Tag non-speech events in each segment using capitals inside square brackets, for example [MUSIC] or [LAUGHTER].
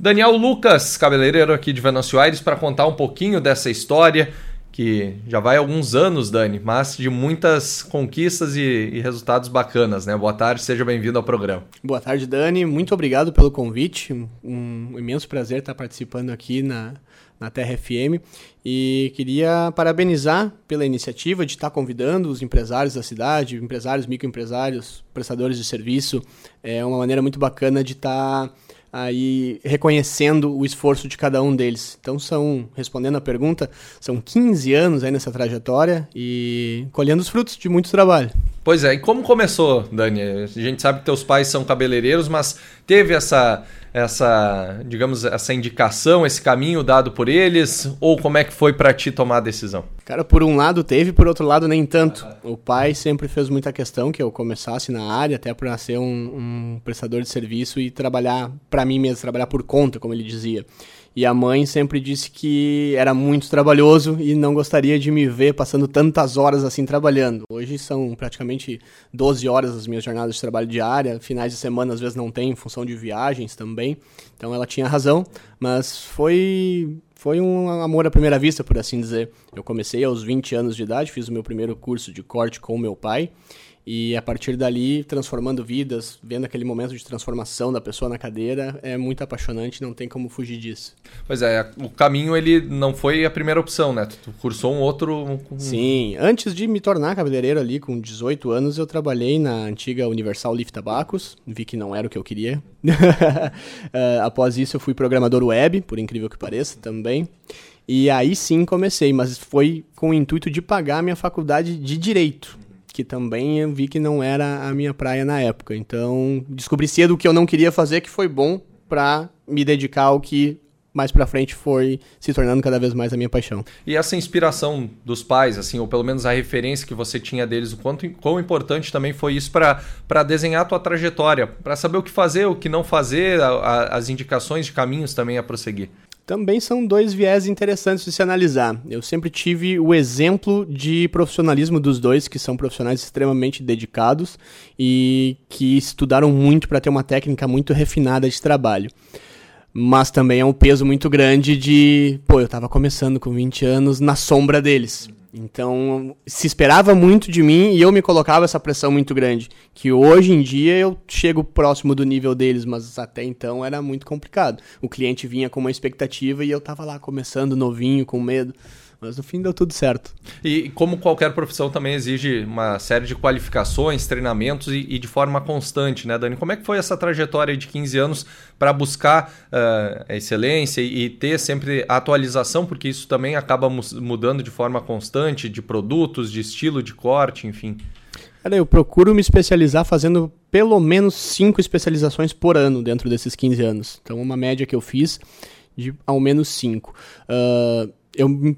Daniel Lucas, cabeleireiro aqui de Venâncio Aires, para contar um pouquinho dessa história que já vai alguns anos, Dani, mas de muitas conquistas e, e resultados bacanas, né? Boa tarde, seja bem-vindo ao programa. Boa tarde, Dani. Muito obrigado pelo convite. Um imenso prazer estar participando aqui na, na Terra FM. E queria parabenizar pela iniciativa de estar convidando os empresários da cidade, empresários, microempresários, prestadores de serviço. É uma maneira muito bacana de estar aí reconhecendo o esforço de cada um deles. Então são, respondendo a pergunta, são 15 anos aí nessa trajetória e colhendo os frutos de muito trabalho. Pois é, e como começou, Dani? A gente sabe que teus pais são cabeleireiros, mas teve essa essa, digamos, essa indicação, esse caminho dado por eles? Ou como é que foi para ti tomar a decisão? Cara, por um lado teve, por outro lado nem tanto. O pai sempre fez muita questão que eu começasse na área, até para ser um, um prestador de serviço e trabalhar para mim mesmo, trabalhar por conta, como ele dizia. E a mãe sempre disse que era muito trabalhoso e não gostaria de me ver passando tantas horas assim trabalhando. Hoje são praticamente 12 horas as minhas jornadas de trabalho diária, finais de semana às vezes não tem, em função de viagens também. Então ela tinha razão, mas foi foi um amor à primeira vista, por assim dizer. Eu comecei aos 20 anos de idade, fiz o meu primeiro curso de corte com meu pai e a partir dali, transformando vidas, vendo aquele momento de transformação da pessoa na cadeira, é muito apaixonante, não tem como fugir disso. Pois é, o caminho ele não foi a primeira opção, né? Tu cursou um outro. Sim, antes de me tornar cabeleireiro ali, com 18 anos, eu trabalhei na antiga Universal Lift Tabacos, vi que não era o que eu queria. uh, [LAUGHS] após isso, eu fui programador web, por incrível que pareça, também. E aí sim comecei, mas foi com o intuito de pagar a minha faculdade de Direito que também eu vi que não era a minha praia na época. Então, descobri cedo o que eu não queria fazer, que foi bom para me dedicar ao que mais para frente foi se tornando cada vez mais a minha paixão. E essa inspiração dos pais, assim, ou pelo menos a referência que você tinha deles, o quanto quão importante também foi isso para desenhar a tua trajetória, para saber o que fazer, o que não fazer, a, a, as indicações de caminhos também a prosseguir também são dois viés interessantes de se analisar. Eu sempre tive o exemplo de profissionalismo dos dois, que são profissionais extremamente dedicados e que estudaram muito para ter uma técnica muito refinada de trabalho. Mas também é um peso muito grande de, pô, eu estava começando com 20 anos na sombra deles. Então, se esperava muito de mim e eu me colocava essa pressão muito grande. Que hoje em dia eu chego próximo do nível deles, mas até então era muito complicado. O cliente vinha com uma expectativa e eu tava lá começando novinho, com medo. Mas no fim deu tudo certo. E como qualquer profissão também exige uma série de qualificações, treinamentos e, e de forma constante, né, Dani? Como é que foi essa trajetória de 15 anos para buscar uh, a excelência e, e, ter sempre atualização, porque isso também acaba mudando de forma constante, de produtos, de estilo de corte, enfim? Cara, eu procuro me especializar fazendo pelo menos cinco especializações por ano dentro desses 15 anos. Então, uma média que eu fiz de ao menos cinco. Uh, eu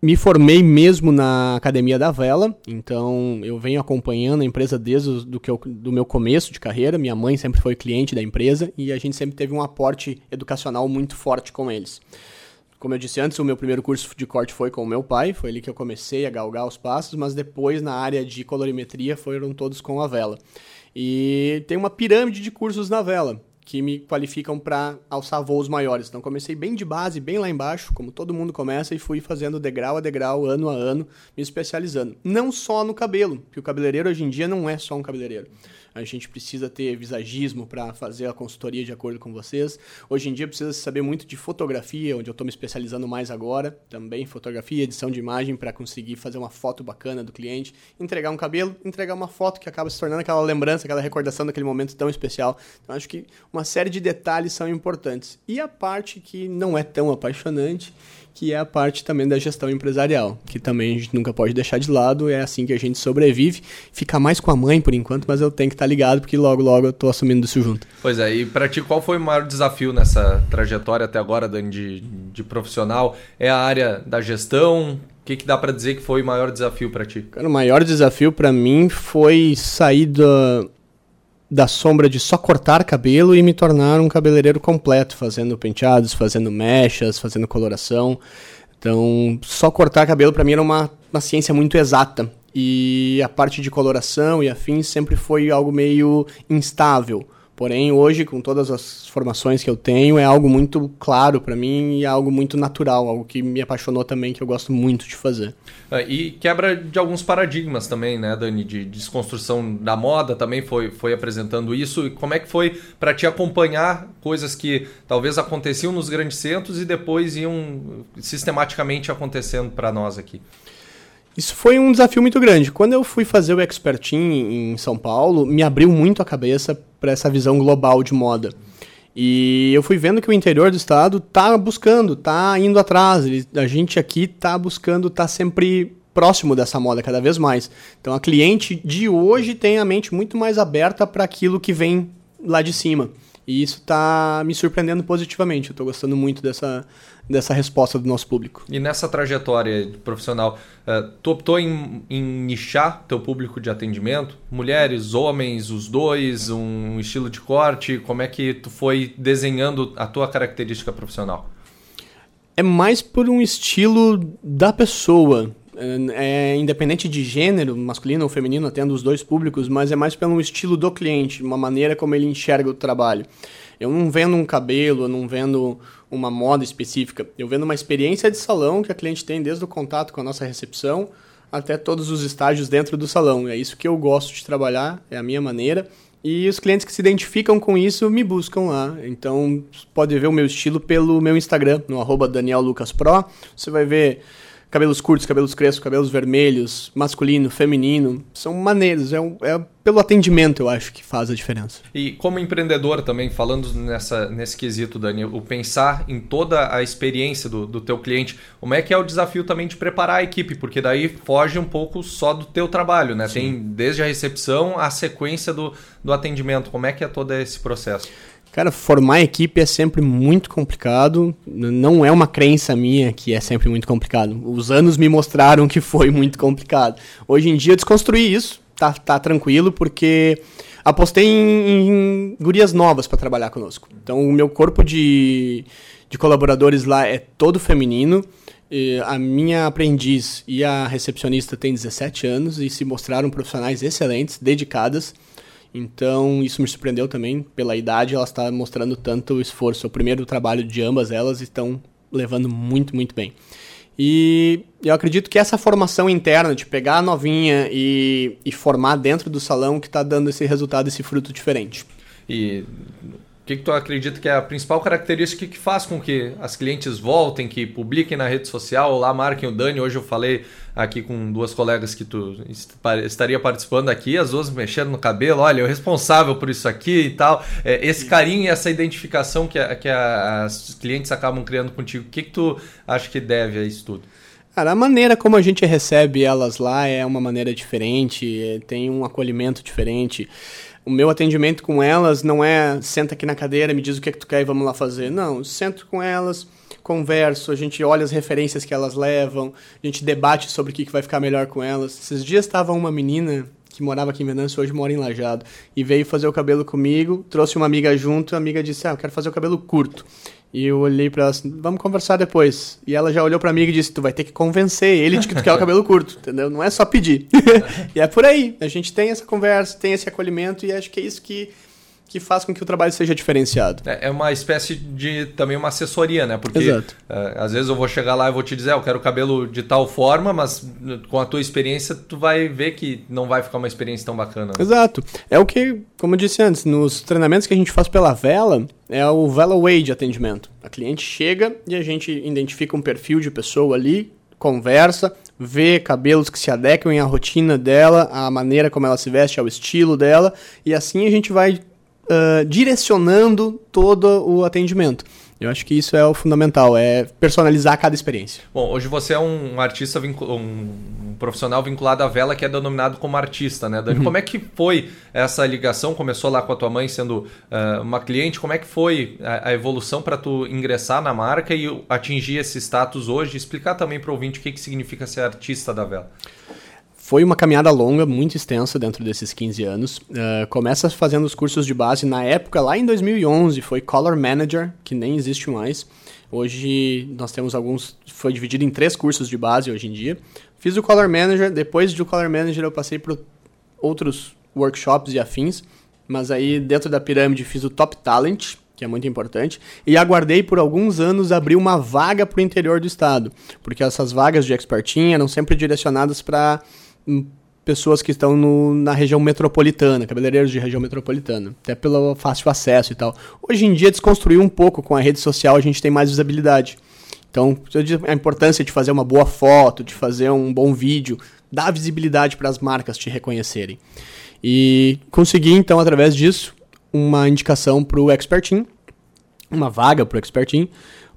me formei mesmo na Academia da Vela, então eu venho acompanhando a empresa desde do, que eu, do meu começo de carreira. Minha mãe sempre foi cliente da empresa e a gente sempre teve um aporte educacional muito forte com eles. Como eu disse antes, o meu primeiro curso de corte foi com o meu pai, foi ali que eu comecei a galgar os passos, mas depois na área de colorimetria foram todos com a vela. E tem uma pirâmide de cursos na vela que me qualificam para alçar voos maiores. Então comecei bem de base, bem lá embaixo, como todo mundo começa, e fui fazendo degrau a degrau, ano a ano, me especializando. Não só no cabelo, porque o cabeleireiro hoje em dia não é só um cabeleireiro a gente precisa ter visagismo para fazer a consultoria de acordo com vocês. Hoje em dia precisa saber muito de fotografia, onde eu estou me especializando mais agora, também fotografia, edição de imagem para conseguir fazer uma foto bacana do cliente, entregar um cabelo, entregar uma foto que acaba se tornando aquela lembrança, aquela recordação daquele momento tão especial. Então acho que uma série de detalhes são importantes. E a parte que não é tão apaixonante, que é a parte também da gestão empresarial, que também a gente nunca pode deixar de lado, é assim que a gente sobrevive. Fica mais com a mãe por enquanto, mas eu tenho que estar tá ligado porque logo logo eu estou assumindo isso junto. Pois é, e para ti qual foi o maior desafio nessa trajetória até agora, Dani, de, de profissional? É a área da gestão? O que, que dá para dizer que foi o maior desafio para ti? Cara, o maior desafio para mim foi sair da, da sombra de só cortar cabelo e me tornar um cabeleireiro completo, fazendo penteados, fazendo mechas, fazendo coloração. Então, só cortar cabelo para mim era uma, uma ciência muito exata. E a parte de coloração e afins sempre foi algo meio instável, Porém, hoje, com todas as formações que eu tenho, é algo muito claro para mim e é algo muito natural, algo que me apaixonou também, que eu gosto muito de fazer. É, e quebra de alguns paradigmas também, né, Dani? De desconstrução da moda também foi, foi apresentando isso. E como é que foi para te acompanhar coisas que talvez aconteciam nos grandes centros e depois iam sistematicamente acontecendo para nós aqui? Isso foi um desafio muito grande. Quando eu fui fazer o Expertin em São Paulo, me abriu muito a cabeça para essa visão global de moda. E eu fui vendo que o interior do estado tá buscando, tá indo atrás. A gente aqui tá buscando, tá sempre próximo dessa moda cada vez mais. Então a cliente de hoje tem a mente muito mais aberta para aquilo que vem lá de cima. E isso está me surpreendendo positivamente. Eu estou gostando muito dessa, dessa resposta do nosso público. E nessa trajetória profissional, uh, tu optou em, em nichar teu público de atendimento? Mulheres, homens, os dois, um estilo de corte? Como é que tu foi desenhando a tua característica profissional? É mais por um estilo da pessoa é, independente de gênero, masculino ou feminino, atendo os dois públicos, mas é mais pelo estilo do cliente, uma maneira como ele enxerga o trabalho. Eu não vendo um cabelo, eu não vendo uma moda específica, eu vendo uma experiência de salão que a cliente tem desde o contato com a nossa recepção até todos os estágios dentro do salão. É isso que eu gosto de trabalhar, é a minha maneira. E os clientes que se identificam com isso me buscam lá. Então, pode ver o meu estilo pelo meu Instagram, no arroba Daniel Lucas Pro. Você vai ver cabelos curtos, cabelos crespos, cabelos vermelhos, masculino, feminino, são maneiros, é, um, é, pelo atendimento eu acho que faz a diferença. E como empreendedor também, falando nessa, nesse quesito, Dani, o pensar em toda a experiência do, do teu cliente, como é que é o desafio também de preparar a equipe, porque daí foge um pouco só do teu trabalho, né? Sim. Tem desde a recepção a sequência do, do atendimento, como é que é todo esse processo? Cara, formar equipe é sempre muito complicado. Não é uma crença minha que é sempre muito complicado. Os anos me mostraram que foi muito complicado. Hoje em dia eu desconstruí isso, tá, tá tranquilo, porque apostei em, em gurias novas para trabalhar conosco. Então o meu corpo de, de colaboradores lá é todo feminino. a minha aprendiz e a recepcionista têm 17 anos e se mostraram profissionais excelentes, dedicadas. Então, isso me surpreendeu também. Pela idade, ela está mostrando tanto esforço. É o primeiro trabalho de ambas elas estão levando muito, muito bem. E eu acredito que essa formação interna, de pegar a novinha e, e formar dentro do salão, que está dando esse resultado, esse fruto diferente. E que, que tu acredita que é a principal característica que faz com que as clientes voltem, que publiquem na rede social, lá marquem o Dani? Hoje eu falei aqui com duas colegas que tu estaria participando aqui, as duas mexendo no cabelo, olha, eu responsável por isso aqui e tal. É, esse carinho e essa identificação que, a, que a, as clientes acabam criando contigo, o que, que tu acha que deve a isso tudo? Cara, a maneira como a gente recebe elas lá é uma maneira diferente, é, tem um acolhimento diferente o meu atendimento com elas não é senta aqui na cadeira, me diz o que é que tu quer e vamos lá fazer. Não, sento com elas, converso, a gente olha as referências que elas levam, a gente debate sobre o que, que vai ficar melhor com elas. Esses dias estava uma menina que morava aqui em Venâncio, hoje mora em Lajado, e veio fazer o cabelo comigo, trouxe uma amiga junto, a amiga disse, ah, eu quero fazer o cabelo curto. E eu olhei para ela assim, vamos conversar depois. E ela já olhou para mim e disse, tu vai ter que convencer ele de que tu quer o [LAUGHS] cabelo curto, entendeu? Não é só pedir. [LAUGHS] e é por aí. A gente tem essa conversa, tem esse acolhimento e acho que é isso que que faz com que o trabalho seja diferenciado. É, é uma espécie de também uma assessoria, né? Porque. Uh, às vezes eu vou chegar lá e vou te dizer, eu quero o cabelo de tal forma, mas com a tua experiência tu vai ver que não vai ficar uma experiência tão bacana. Né? Exato. É o que, como eu disse antes, nos treinamentos que a gente faz pela vela, é o Vela Way de atendimento. A cliente chega e a gente identifica um perfil de pessoa ali, conversa, vê cabelos que se adequam à rotina dela, à maneira como ela se veste, ao estilo dela, e assim a gente vai uh, direcionando todo o atendimento. Eu acho que isso é o fundamental, é personalizar cada experiência. Bom, hoje você é um artista, um profissional vinculado à vela que é denominado como artista, né, Dani? Uhum. Como é que foi essa ligação? Começou lá com a tua mãe sendo uh, uma cliente. Como é que foi a, a evolução para tu ingressar na marca e atingir esse status hoje? Explicar também para o ouvinte o que, que significa ser artista da vela. Foi uma caminhada longa, muito extensa dentro desses 15 anos. Uh, começa fazendo os cursos de base na época, lá em 2011, foi Color Manager, que nem existe mais. Hoje nós temos alguns, foi dividido em três cursos de base hoje em dia. Fiz o Color Manager, depois do Color Manager eu passei por outros workshops e afins. mas aí dentro da pirâmide fiz o Top Talent, que é muito importante, e aguardei por alguns anos abrir uma vaga para o interior do estado, porque essas vagas de expertinho eram sempre direcionadas para pessoas que estão no, na região metropolitana, cabeleireiros de região metropolitana, até pelo fácil acesso e tal. Hoje em dia desconstruiu um pouco com a rede social, a gente tem mais visibilidade. Então, a importância de fazer uma boa foto, de fazer um bom vídeo, dá visibilidade para as marcas te reconhecerem. E consegui, então, através disso, uma indicação para o Expertin, uma vaga para o Expertin,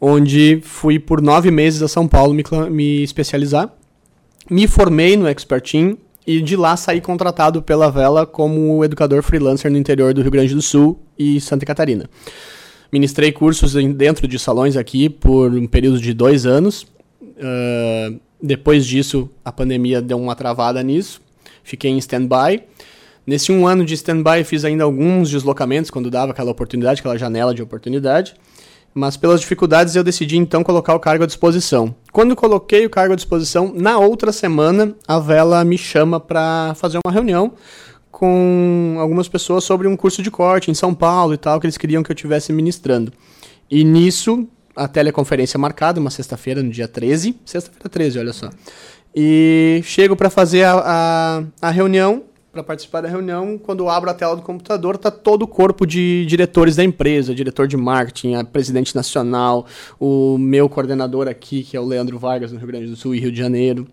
onde fui por nove meses a São Paulo me, me especializar. Me formei no Expertin e de lá saí contratado pela Vela como educador freelancer no interior do Rio Grande do Sul e Santa Catarina. Ministrei cursos dentro de salões aqui por um período de dois anos. Uh, depois disso, a pandemia deu uma travada nisso. Fiquei em stand-by. Nesse um ano de stand-by, fiz ainda alguns deslocamentos quando dava aquela oportunidade, aquela janela de oportunidade. Mas pelas dificuldades, eu decidi então colocar o cargo à disposição. Quando coloquei o cargo à disposição, na outra semana, a Vela me chama para fazer uma reunião com algumas pessoas sobre um curso de corte em São Paulo e tal, que eles queriam que eu estivesse ministrando. E nisso, a teleconferência marcada, uma sexta-feira, no dia 13. Sexta-feira 13, olha só. E chego para fazer a, a, a reunião para participar da reunião, quando eu abro a tela do computador, tá todo o corpo de diretores da empresa, diretor de marketing, a presidente nacional, o meu coordenador aqui, que é o Leandro Vargas, no Rio Grande do Sul e Rio de Janeiro.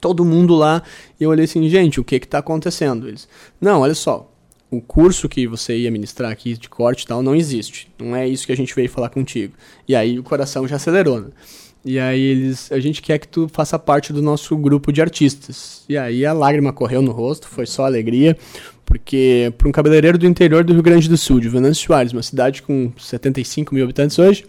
Todo mundo lá, e eu olhei assim, gente, o que que tá acontecendo? Eles, não, olha só, o curso que você ia ministrar aqui de corte e tal não existe. Não é isso que a gente veio falar contigo. E aí o coração já acelerou, né? E aí eles, a gente quer que tu faça parte do nosso grupo de artistas. E aí a lágrima correu no rosto, foi só alegria, porque para um cabeleireiro do interior do Rio Grande do Sul, de Venâncio Soares, uma cidade com 75 mil habitantes hoje,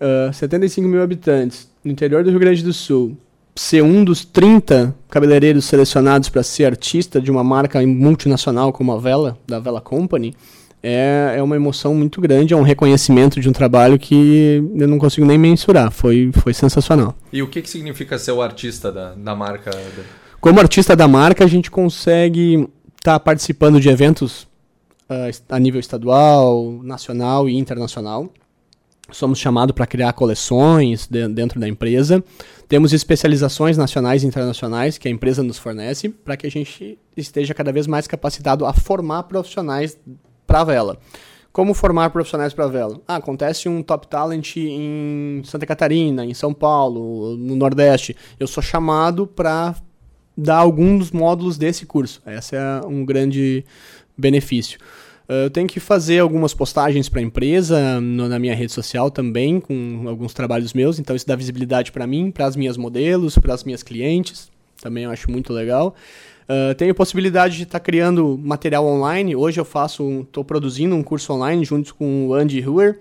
uh, ah, 75 mil habitantes, no interior do Rio Grande do Sul, ser um dos 30 cabeleireiros selecionados para ser artista de uma marca multinacional como a Vela, da Vela Company, é, é uma emoção muito grande, é um reconhecimento de um trabalho que eu não consigo nem mensurar. Foi, foi sensacional. E o que, que significa ser o artista da, da marca? Como artista da marca, a gente consegue estar tá participando de eventos uh, a nível estadual, nacional e internacional. Somos chamados para criar coleções de, dentro da empresa. Temos especializações nacionais e internacionais que a empresa nos fornece para que a gente esteja cada vez mais capacitado a formar profissionais para a vela. Como formar profissionais para vela? Ah, acontece um top talent em Santa Catarina, em São Paulo, no Nordeste. Eu sou chamado para dar alguns dos módulos desse curso. Esse é um grande benefício. Ah, eu tenho que fazer algumas postagens para a empresa no, na minha rede social também, com alguns trabalhos meus. Então, isso dá visibilidade para mim, para as minhas modelos, para as minhas clientes. Também eu acho muito legal. Uh, tenho possibilidade de estar tá criando material online. Hoje eu faço, estou produzindo um curso online junto com o Andy Huer,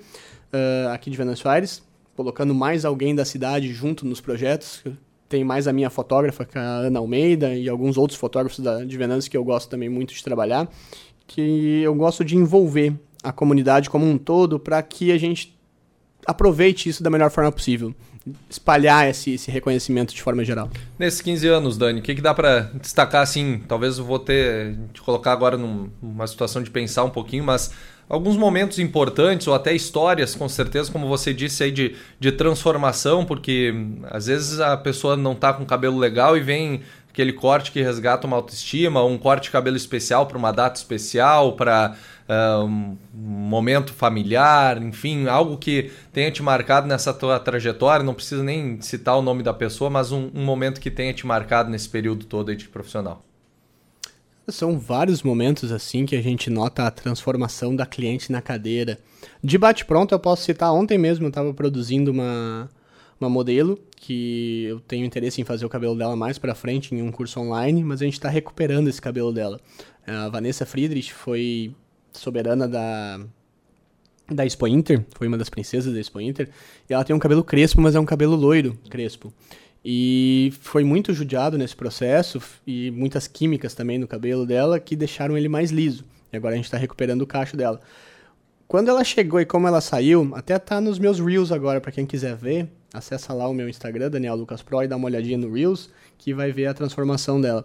uh, aqui de Venâncio Aires, colocando mais alguém da cidade junto nos projetos. Tem mais a minha fotógrafa, é a Ana Almeida, e alguns outros fotógrafos da, de Venâncio que eu gosto também muito de trabalhar, que eu gosto de envolver a comunidade como um todo para que a gente aproveite isso da melhor forma possível espalhar esse, esse reconhecimento de forma geral. Nesses 15 anos, Dani, o que, que dá para destacar assim? Talvez eu vou ter te colocar agora numa situação de pensar um pouquinho, mas alguns momentos importantes ou até histórias, com certeza, como você disse aí, de, de transformação, porque às vezes a pessoa não está com cabelo legal e vem aquele corte que resgata uma autoestima, um corte de cabelo especial para uma data especial, para uh, um momento familiar, enfim, algo que tenha te marcado nessa tua trajetória, não precisa nem citar o nome da pessoa, mas um, um momento que tenha te marcado nesse período todo de profissional. São vários momentos assim que a gente nota a transformação da cliente na cadeira. De bate-pronto, eu posso citar, ontem mesmo eu estava produzindo uma, uma modelo que eu tenho interesse em fazer o cabelo dela mais para frente em um curso online, mas a gente está recuperando esse cabelo dela. A Vanessa Friedrich foi soberana da da Expo Inter, foi uma das princesas da Expo Inter, e ela tem um cabelo crespo, mas é um cabelo loiro, crespo. E foi muito judiado nesse processo e muitas químicas também no cabelo dela que deixaram ele mais liso. E agora a gente está recuperando o cacho dela. Quando ela chegou e como ela saiu, até tá nos meus Reels agora, para quem quiser ver, acessa lá o meu Instagram, Daniel Lucas Pro, e dá uma olhadinha no Reels, que vai ver a transformação dela.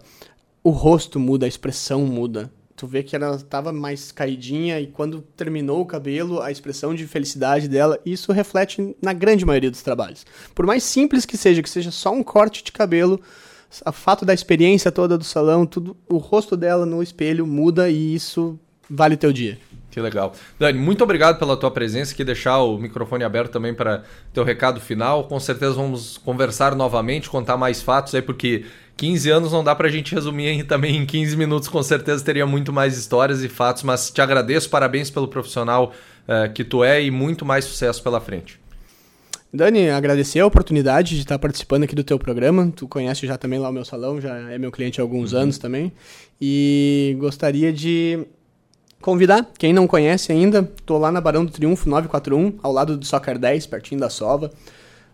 O rosto muda, a expressão muda tu vê que ela estava mais caidinha e quando terminou o cabelo, a expressão de felicidade dela, isso reflete na grande maioria dos trabalhos. Por mais simples que seja, que seja só um corte de cabelo, o fato da experiência toda do salão, tudo, o rosto dela no espelho muda e isso vale o teu dia. Que legal. Dani, muito obrigado pela tua presença aqui, deixar o microfone aberto também para teu recado final. Com certeza vamos conversar novamente, contar mais fatos aí, porque 15 anos não dá para a gente resumir também em 15 minutos, com certeza teria muito mais histórias e fatos, mas te agradeço, parabéns pelo profissional uh, que tu é e muito mais sucesso pela frente. Dani, agradecer a oportunidade de estar participando aqui do teu programa. Tu conhece já também lá o meu salão, já é meu cliente há alguns uhum. anos também. E gostaria de Convidar, quem não conhece ainda, tô lá na Barão do Triunfo 941, ao lado do Soccer 10, pertinho da Sova.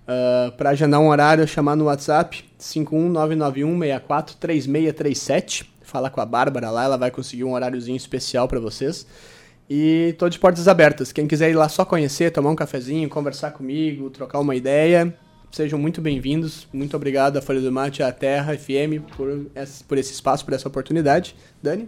Uh, para agendar um horário, chamar no WhatsApp 51991643637. Falar com a Bárbara lá, ela vai conseguir um horáriozinho especial para vocês. E tô de portas abertas. Quem quiser ir lá só conhecer, tomar um cafezinho, conversar comigo, trocar uma ideia, sejam muito bem-vindos. Muito obrigado à Folha do Mate à Terra FM por esse espaço, por essa oportunidade. Dani?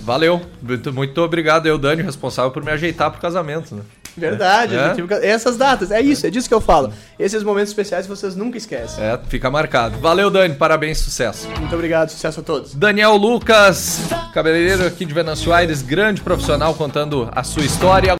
Valeu. Muito, muito obrigado, eu, Dani, responsável por me ajeitar pro casamento, né? Verdade, é. tive... essas datas, é isso, é disso que eu falo. Esses momentos especiais vocês nunca esquecem. É, fica marcado. Valeu, Dani, parabéns, sucesso. Muito obrigado, sucesso a todos. Daniel Lucas, cabeleireiro aqui de Venâncio Aires, grande profissional contando a sua história.